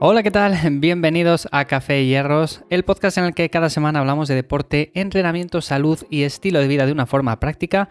Hola, ¿qué tal? Bienvenidos a Café Hierros, el podcast en el que cada semana hablamos de deporte, entrenamiento, salud y estilo de vida de una forma práctica.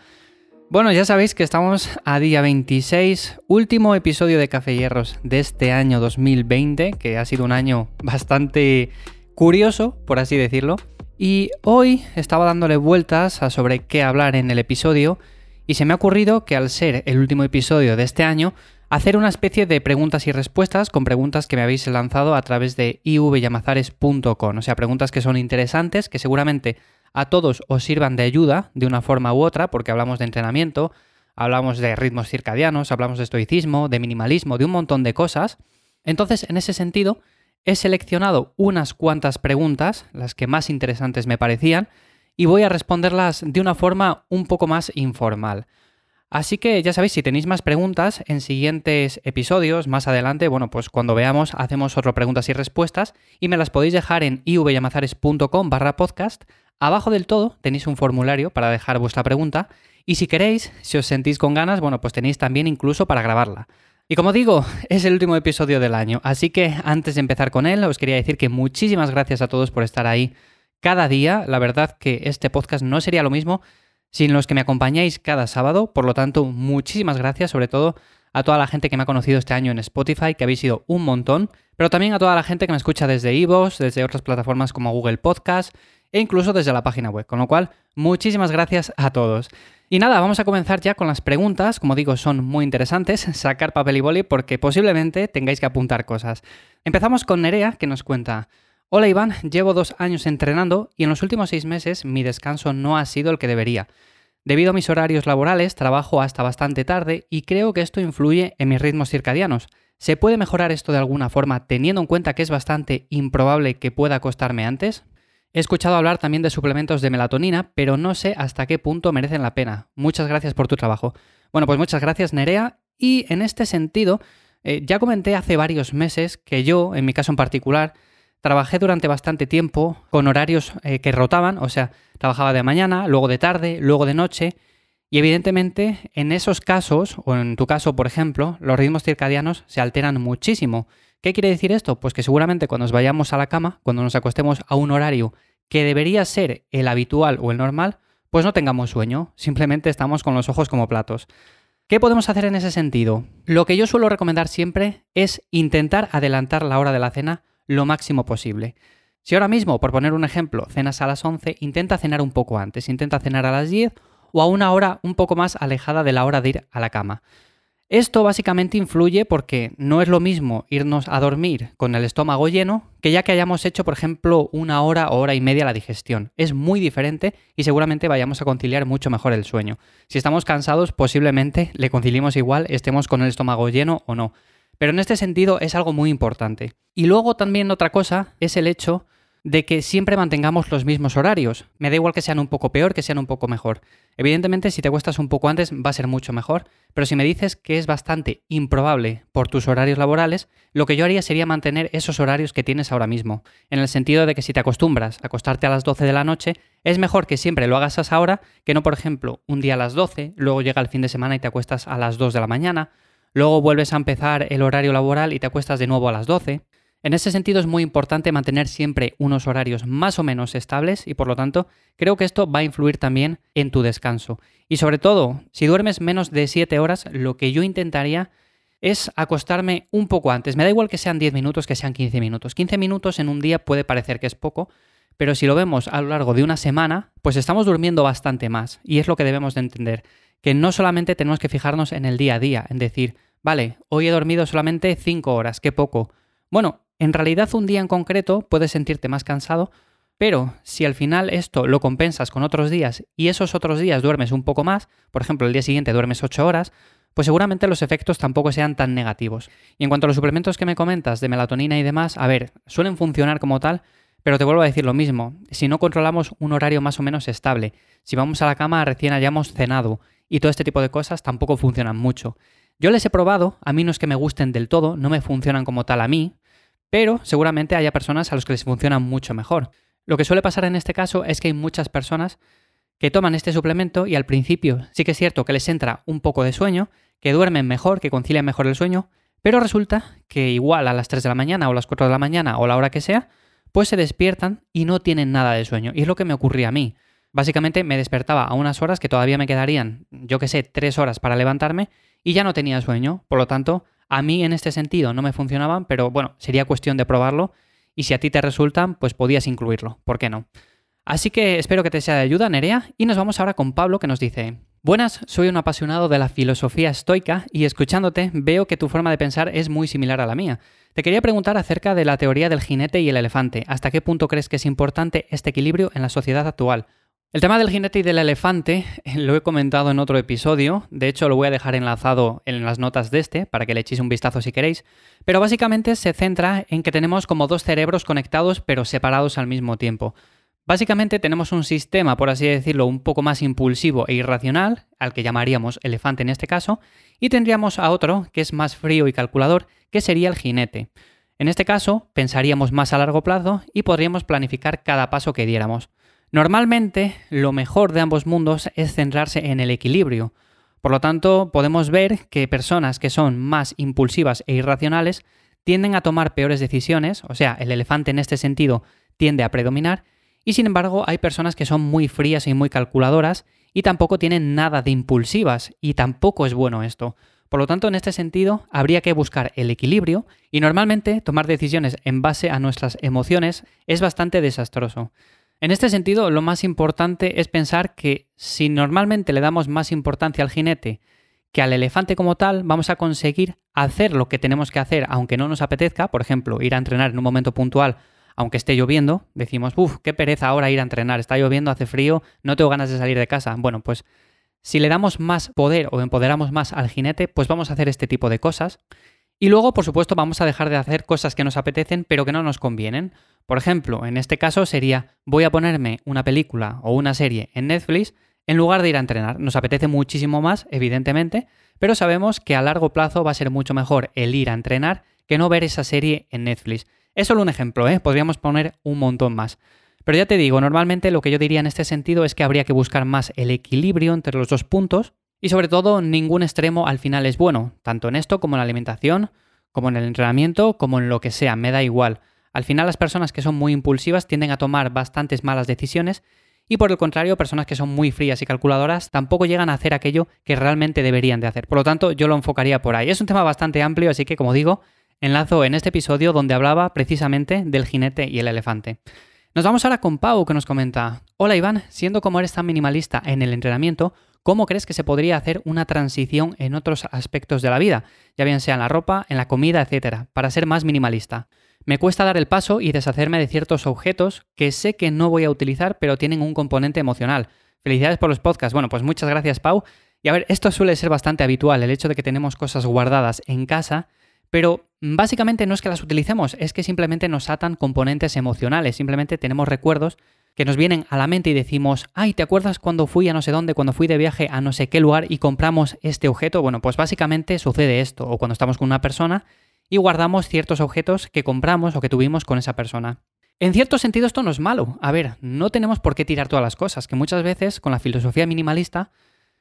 Bueno, ya sabéis que estamos a día 26, último episodio de Café Hierros de este año 2020, que ha sido un año bastante curioso, por así decirlo. Y hoy estaba dándole vueltas a sobre qué hablar en el episodio y se me ha ocurrido que al ser el último episodio de este año, hacer una especie de preguntas y respuestas con preguntas que me habéis lanzado a través de ivyamazares.com. O sea, preguntas que son interesantes, que seguramente a todos os sirvan de ayuda de una forma u otra, porque hablamos de entrenamiento, hablamos de ritmos circadianos, hablamos de estoicismo, de minimalismo, de un montón de cosas. Entonces, en ese sentido, he seleccionado unas cuantas preguntas, las que más interesantes me parecían, y voy a responderlas de una forma un poco más informal. Así que ya sabéis, si tenéis más preguntas en siguientes episodios, más adelante, bueno, pues cuando veamos, hacemos otro preguntas y respuestas y me las podéis dejar en ivyamazares.com barra podcast. Abajo del todo tenéis un formulario para dejar vuestra pregunta y si queréis, si os sentís con ganas, bueno, pues tenéis también incluso para grabarla. Y como digo, es el último episodio del año, así que antes de empezar con él, os quería decir que muchísimas gracias a todos por estar ahí cada día. La verdad que este podcast no sería lo mismo sin los que me acompañáis cada sábado. Por lo tanto, muchísimas gracias, sobre todo a toda la gente que me ha conocido este año en Spotify, que habéis sido un montón, pero también a toda la gente que me escucha desde Ivos, desde otras plataformas como Google Podcast e incluso desde la página web. Con lo cual, muchísimas gracias a todos. Y nada, vamos a comenzar ya con las preguntas. Como digo, son muy interesantes. Sacar papel y boli porque posiblemente tengáis que apuntar cosas. Empezamos con Nerea, que nos cuenta. Hola Iván, llevo dos años entrenando y en los últimos seis meses mi descanso no ha sido el que debería. Debido a mis horarios laborales, trabajo hasta bastante tarde y creo que esto influye en mis ritmos circadianos. ¿Se puede mejorar esto de alguna forma teniendo en cuenta que es bastante improbable que pueda acostarme antes? He escuchado hablar también de suplementos de melatonina, pero no sé hasta qué punto merecen la pena. Muchas gracias por tu trabajo. Bueno, pues muchas gracias Nerea y en este sentido, eh, ya comenté hace varios meses que yo, en mi caso en particular, Trabajé durante bastante tiempo con horarios eh, que rotaban, o sea, trabajaba de mañana, luego de tarde, luego de noche, y evidentemente en esos casos, o en tu caso, por ejemplo, los ritmos circadianos se alteran muchísimo. ¿Qué quiere decir esto? Pues que seguramente cuando nos vayamos a la cama, cuando nos acostemos a un horario que debería ser el habitual o el normal, pues no tengamos sueño, simplemente estamos con los ojos como platos. ¿Qué podemos hacer en ese sentido? Lo que yo suelo recomendar siempre es intentar adelantar la hora de la cena lo máximo posible. Si ahora mismo, por poner un ejemplo, cenas a las 11, intenta cenar un poco antes, intenta cenar a las 10 o a una hora un poco más alejada de la hora de ir a la cama. Esto básicamente influye porque no es lo mismo irnos a dormir con el estómago lleno que ya que hayamos hecho, por ejemplo, una hora o hora y media la digestión. Es muy diferente y seguramente vayamos a conciliar mucho mejor el sueño. Si estamos cansados, posiblemente le conciliemos igual, estemos con el estómago lleno o no. Pero en este sentido es algo muy importante. Y luego también otra cosa es el hecho de que siempre mantengamos los mismos horarios. Me da igual que sean un poco peor, que sean un poco mejor. Evidentemente, si te cuestas un poco antes, va a ser mucho mejor, pero si me dices que es bastante improbable por tus horarios laborales, lo que yo haría sería mantener esos horarios que tienes ahora mismo, en el sentido de que si te acostumbras a acostarte a las 12 de la noche, es mejor que siempre lo hagas a esa hora que no, por ejemplo, un día a las 12, luego llega el fin de semana y te acuestas a las 2 de la mañana, luego vuelves a empezar el horario laboral y te acuestas de nuevo a las 12. En ese sentido es muy importante mantener siempre unos horarios más o menos estables y por lo tanto creo que esto va a influir también en tu descanso. Y sobre todo, si duermes menos de 7 horas, lo que yo intentaría es acostarme un poco antes. Me da igual que sean 10 minutos, que sean 15 minutos. 15 minutos en un día puede parecer que es poco, pero si lo vemos a lo largo de una semana, pues estamos durmiendo bastante más y es lo que debemos de entender que no solamente tenemos que fijarnos en el día a día, en decir, vale, hoy he dormido solamente 5 horas, qué poco. Bueno, en realidad un día en concreto puedes sentirte más cansado, pero si al final esto lo compensas con otros días y esos otros días duermes un poco más, por ejemplo, el día siguiente duermes 8 horas, pues seguramente los efectos tampoco sean tan negativos. Y en cuanto a los suplementos que me comentas de melatonina y demás, a ver, suelen funcionar como tal, pero te vuelvo a decir lo mismo, si no controlamos un horario más o menos estable, si vamos a la cama recién hayamos cenado y todo este tipo de cosas tampoco funcionan mucho. Yo les he probado, a mí no es que me gusten del todo, no me funcionan como tal a mí, pero seguramente haya personas a los que les funcionan mucho mejor. Lo que suele pasar en este caso es que hay muchas personas que toman este suplemento y al principio sí que es cierto que les entra un poco de sueño, que duermen mejor, que concilian mejor el sueño, Pero resulta que igual a las 3 de la mañana o las 4 de la mañana o la hora que sea, pues se despiertan y no tienen nada de sueño. Y es lo que me ocurría a mí. Básicamente me despertaba a unas horas que todavía me quedarían, yo que sé, 3 horas para levantarme y ya no tenía sueño. Por lo tanto, a mí en este sentido no me funcionaban, pero bueno, sería cuestión de probarlo y si a ti te resultan, pues podías incluirlo. ¿Por qué no? Así que espero que te sea de ayuda, Nerea, y nos vamos ahora con Pablo que nos dice, Buenas, soy un apasionado de la filosofía estoica y escuchándote veo que tu forma de pensar es muy similar a la mía. Te quería preguntar acerca de la teoría del jinete y el elefante. ¿Hasta qué punto crees que es importante este equilibrio en la sociedad actual? El tema del jinete y del elefante lo he comentado en otro episodio, de hecho lo voy a dejar enlazado en las notas de este para que le echéis un vistazo si queréis, pero básicamente se centra en que tenemos como dos cerebros conectados pero separados al mismo tiempo. Básicamente tenemos un sistema, por así decirlo, un poco más impulsivo e irracional, al que llamaríamos elefante en este caso, y tendríamos a otro que es más frío y calculador, que sería el jinete. En este caso, pensaríamos más a largo plazo y podríamos planificar cada paso que diéramos. Normalmente, lo mejor de ambos mundos es centrarse en el equilibrio. Por lo tanto, podemos ver que personas que son más impulsivas e irracionales tienden a tomar peores decisiones, o sea, el elefante en este sentido tiende a predominar, y sin embargo, hay personas que son muy frías y muy calculadoras y tampoco tienen nada de impulsivas y tampoco es bueno esto. Por lo tanto, en este sentido, habría que buscar el equilibrio y normalmente tomar decisiones en base a nuestras emociones es bastante desastroso. En este sentido, lo más importante es pensar que si normalmente le damos más importancia al jinete que al elefante como tal, vamos a conseguir hacer lo que tenemos que hacer aunque no nos apetezca, por ejemplo, ir a entrenar en un momento puntual aunque esté lloviendo, decimos, uff, qué pereza ahora ir a entrenar, está lloviendo, hace frío, no tengo ganas de salir de casa. Bueno, pues si le damos más poder o empoderamos más al jinete, pues vamos a hacer este tipo de cosas. Y luego, por supuesto, vamos a dejar de hacer cosas que nos apetecen pero que no nos convienen. Por ejemplo, en este caso sería, voy a ponerme una película o una serie en Netflix en lugar de ir a entrenar. Nos apetece muchísimo más, evidentemente, pero sabemos que a largo plazo va a ser mucho mejor el ir a entrenar que no ver esa serie en Netflix. Es solo un ejemplo, ¿eh? podríamos poner un montón más. Pero ya te digo, normalmente lo que yo diría en este sentido es que habría que buscar más el equilibrio entre los dos puntos y sobre todo ningún extremo al final es bueno, tanto en esto como en la alimentación, como en el entrenamiento, como en lo que sea, me da igual. Al final las personas que son muy impulsivas tienden a tomar bastantes malas decisiones y por el contrario, personas que son muy frías y calculadoras tampoco llegan a hacer aquello que realmente deberían de hacer. Por lo tanto, yo lo enfocaría por ahí. Es un tema bastante amplio, así que como digo, enlazo en este episodio donde hablaba precisamente del jinete y el elefante. Nos vamos ahora con Pau que nos comenta, hola Iván, siendo como eres tan minimalista en el entrenamiento, ¿cómo crees que se podría hacer una transición en otros aspectos de la vida, ya bien sea en la ropa, en la comida, etcétera, para ser más minimalista? Me cuesta dar el paso y deshacerme de ciertos objetos que sé que no voy a utilizar, pero tienen un componente emocional. Felicidades por los podcasts. Bueno, pues muchas gracias, Pau. Y a ver, esto suele ser bastante habitual, el hecho de que tenemos cosas guardadas en casa pero básicamente no es que las utilicemos, es que simplemente nos atan componentes emocionales, simplemente tenemos recuerdos que nos vienen a la mente y decimos, ay, ¿te acuerdas cuando fui a no sé dónde, cuando fui de viaje a no sé qué lugar y compramos este objeto? Bueno, pues básicamente sucede esto, o cuando estamos con una persona y guardamos ciertos objetos que compramos o que tuvimos con esa persona. En cierto sentido esto no es malo. A ver, no tenemos por qué tirar todas las cosas, que muchas veces con la filosofía minimalista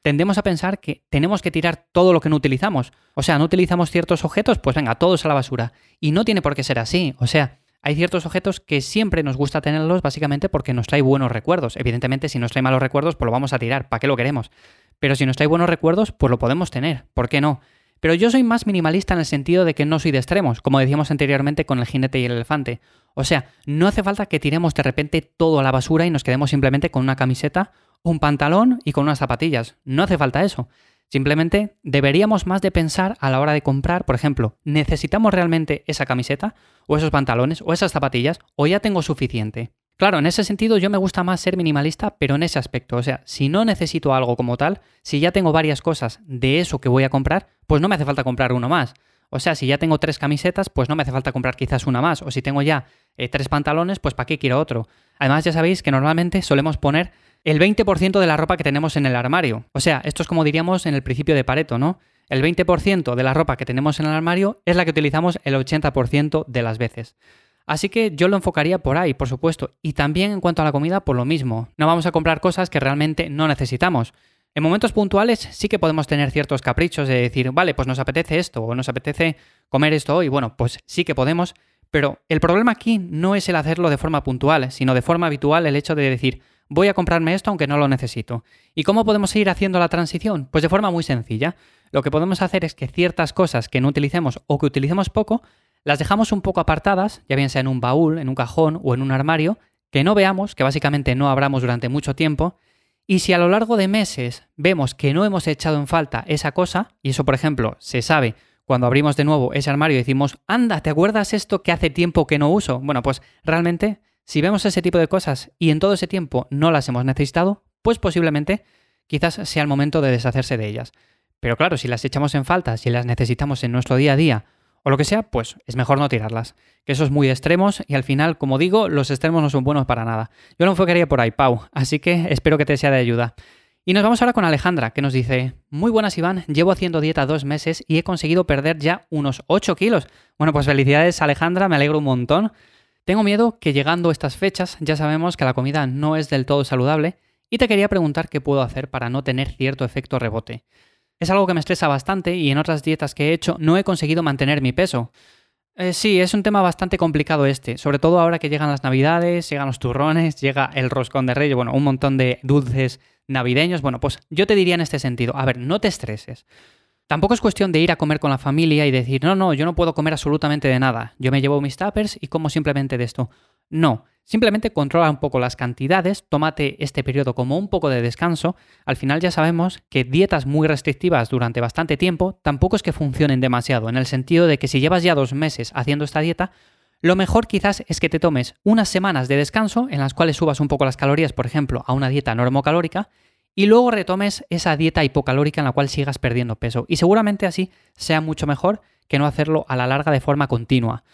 tendemos a pensar que tenemos que tirar todo lo que no utilizamos. O sea, no utilizamos ciertos objetos, pues venga, todos a la basura. Y no tiene por qué ser así. O sea, hay ciertos objetos que siempre nos gusta tenerlos básicamente porque nos trae buenos recuerdos. Evidentemente, si nos trae malos recuerdos, pues lo vamos a tirar. ¿Para qué lo queremos? Pero si nos trae buenos recuerdos, pues lo podemos tener. ¿Por qué no? Pero yo soy más minimalista en el sentido de que no soy de extremos, como decíamos anteriormente con el jinete y el elefante. O sea, no hace falta que tiremos de repente todo a la basura y nos quedemos simplemente con una camiseta un pantalón y con unas zapatillas. No hace falta eso. Simplemente deberíamos más de pensar a la hora de comprar, por ejemplo, ¿necesitamos realmente esa camiseta o esos pantalones o esas zapatillas o ya tengo suficiente? Claro, en ese sentido yo me gusta más ser minimalista, pero en ese aspecto, o sea, si no necesito algo como tal, si ya tengo varias cosas de eso que voy a comprar, pues no me hace falta comprar uno más. O sea, si ya tengo tres camisetas, pues no me hace falta comprar quizás una más. O si tengo ya eh, tres pantalones, pues ¿para qué quiero otro? Además, ya sabéis que normalmente solemos poner el 20% de la ropa que tenemos en el armario. O sea, esto es como diríamos en el principio de Pareto, ¿no? El 20% de la ropa que tenemos en el armario es la que utilizamos el 80% de las veces. Así que yo lo enfocaría por ahí, por supuesto. Y también en cuanto a la comida, por lo mismo. No vamos a comprar cosas que realmente no necesitamos. En momentos puntuales sí que podemos tener ciertos caprichos de decir, vale, pues nos apetece esto o nos apetece comer esto hoy. Bueno, pues sí que podemos, pero el problema aquí no es el hacerlo de forma puntual, sino de forma habitual el hecho de decir, voy a comprarme esto aunque no lo necesito. ¿Y cómo podemos ir haciendo la transición? Pues de forma muy sencilla. Lo que podemos hacer es que ciertas cosas que no utilicemos o que utilicemos poco, las dejamos un poco apartadas, ya bien sea en un baúl, en un cajón o en un armario, que no veamos, que básicamente no abramos durante mucho tiempo, y si a lo largo de meses vemos que no hemos echado en falta esa cosa, y eso por ejemplo se sabe cuando abrimos de nuevo ese armario y decimos, anda, ¿te acuerdas esto que hace tiempo que no uso? Bueno, pues realmente si vemos ese tipo de cosas y en todo ese tiempo no las hemos necesitado, pues posiblemente quizás sea el momento de deshacerse de ellas. Pero claro, si las echamos en falta, si las necesitamos en nuestro día a día o lo que sea, pues es mejor no tirarlas. Que eso es muy extremos y al final, como digo, los extremos no son buenos para nada. Yo lo enfocaría por ahí, Pau, así que espero que te sea de ayuda. Y nos vamos ahora con Alejandra, que nos dice, muy buenas Iván, llevo haciendo dieta dos meses y he conseguido perder ya unos 8 kilos. Bueno, pues felicidades Alejandra, me alegro un montón. Tengo miedo que llegando estas fechas ya sabemos que la comida no es del todo saludable y te quería preguntar qué puedo hacer para no tener cierto efecto rebote. Es algo que me estresa bastante y en otras dietas que he hecho no he conseguido mantener mi peso. Eh, sí, es un tema bastante complicado este, sobre todo ahora que llegan las navidades, llegan los turrones, llega el roscón de reyes, bueno, un montón de dulces navideños. Bueno, pues yo te diría en este sentido, a ver, no te estreses. Tampoco es cuestión de ir a comer con la familia y decir, no, no, yo no puedo comer absolutamente de nada. Yo me llevo mis tuppers y como simplemente de esto. No, simplemente controla un poco las cantidades, tómate este periodo como un poco de descanso. Al final ya sabemos que dietas muy restrictivas durante bastante tiempo tampoco es que funcionen demasiado, en el sentido de que si llevas ya dos meses haciendo esta dieta, lo mejor quizás es que te tomes unas semanas de descanso en las cuales subas un poco las calorías, por ejemplo, a una dieta normocalórica, y luego retomes esa dieta hipocalórica en la cual sigas perdiendo peso. Y seguramente así sea mucho mejor que no hacerlo a la larga de forma continua.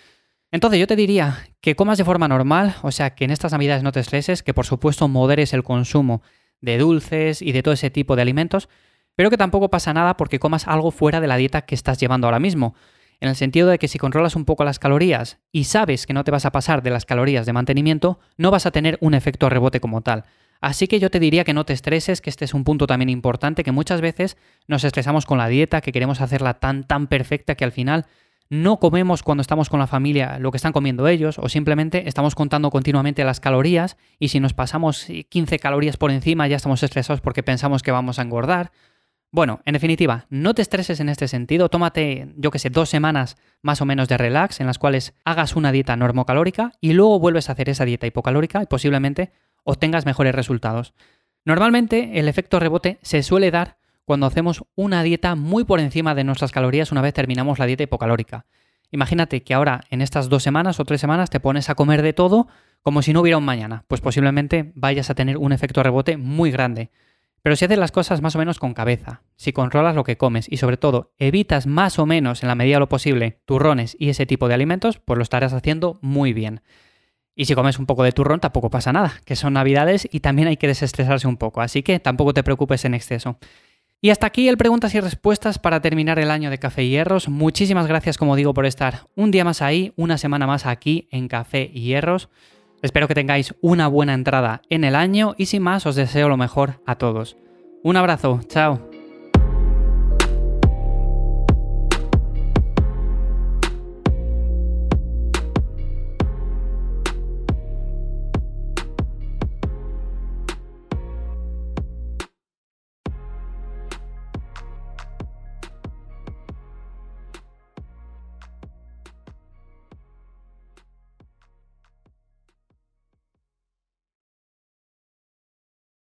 Entonces yo te diría que comas de forma normal, o sea, que en estas navidades no te estreses, que por supuesto moderes el consumo de dulces y de todo ese tipo de alimentos, pero que tampoco pasa nada porque comas algo fuera de la dieta que estás llevando ahora mismo. En el sentido de que si controlas un poco las calorías y sabes que no te vas a pasar de las calorías de mantenimiento, no vas a tener un efecto rebote como tal. Así que yo te diría que no te estreses, que este es un punto también importante, que muchas veces nos estresamos con la dieta, que queremos hacerla tan, tan perfecta que al final no comemos cuando estamos con la familia lo que están comiendo ellos, o simplemente estamos contando continuamente las calorías y si nos pasamos 15 calorías por encima ya estamos estresados porque pensamos que vamos a engordar. Bueno, en definitiva, no te estreses en este sentido, tómate, yo que sé, dos semanas más o menos de relax en las cuales hagas una dieta normocalórica y luego vuelves a hacer esa dieta hipocalórica y posiblemente obtengas mejores resultados. Normalmente el efecto rebote se suele dar cuando hacemos una dieta muy por encima de nuestras calorías una vez terminamos la dieta hipocalórica. Imagínate que ahora en estas dos semanas o tres semanas te pones a comer de todo como si no hubiera un mañana, pues posiblemente vayas a tener un efecto rebote muy grande. Pero si haces las cosas más o menos con cabeza, si controlas lo que comes y sobre todo evitas más o menos en la medida de lo posible turrones y ese tipo de alimentos, pues lo estarás haciendo muy bien. Y si comes un poco de turrón, tampoco pasa nada, que son navidades y también hay que desestresarse un poco, así que tampoco te preocupes en exceso. Y hasta aquí el preguntas y respuestas para terminar el año de Café y Hierros. Muchísimas gracias, como digo, por estar un día más ahí, una semana más aquí en Café y Hierros. Espero que tengáis una buena entrada en el año y sin más os deseo lo mejor a todos. Un abrazo, chao.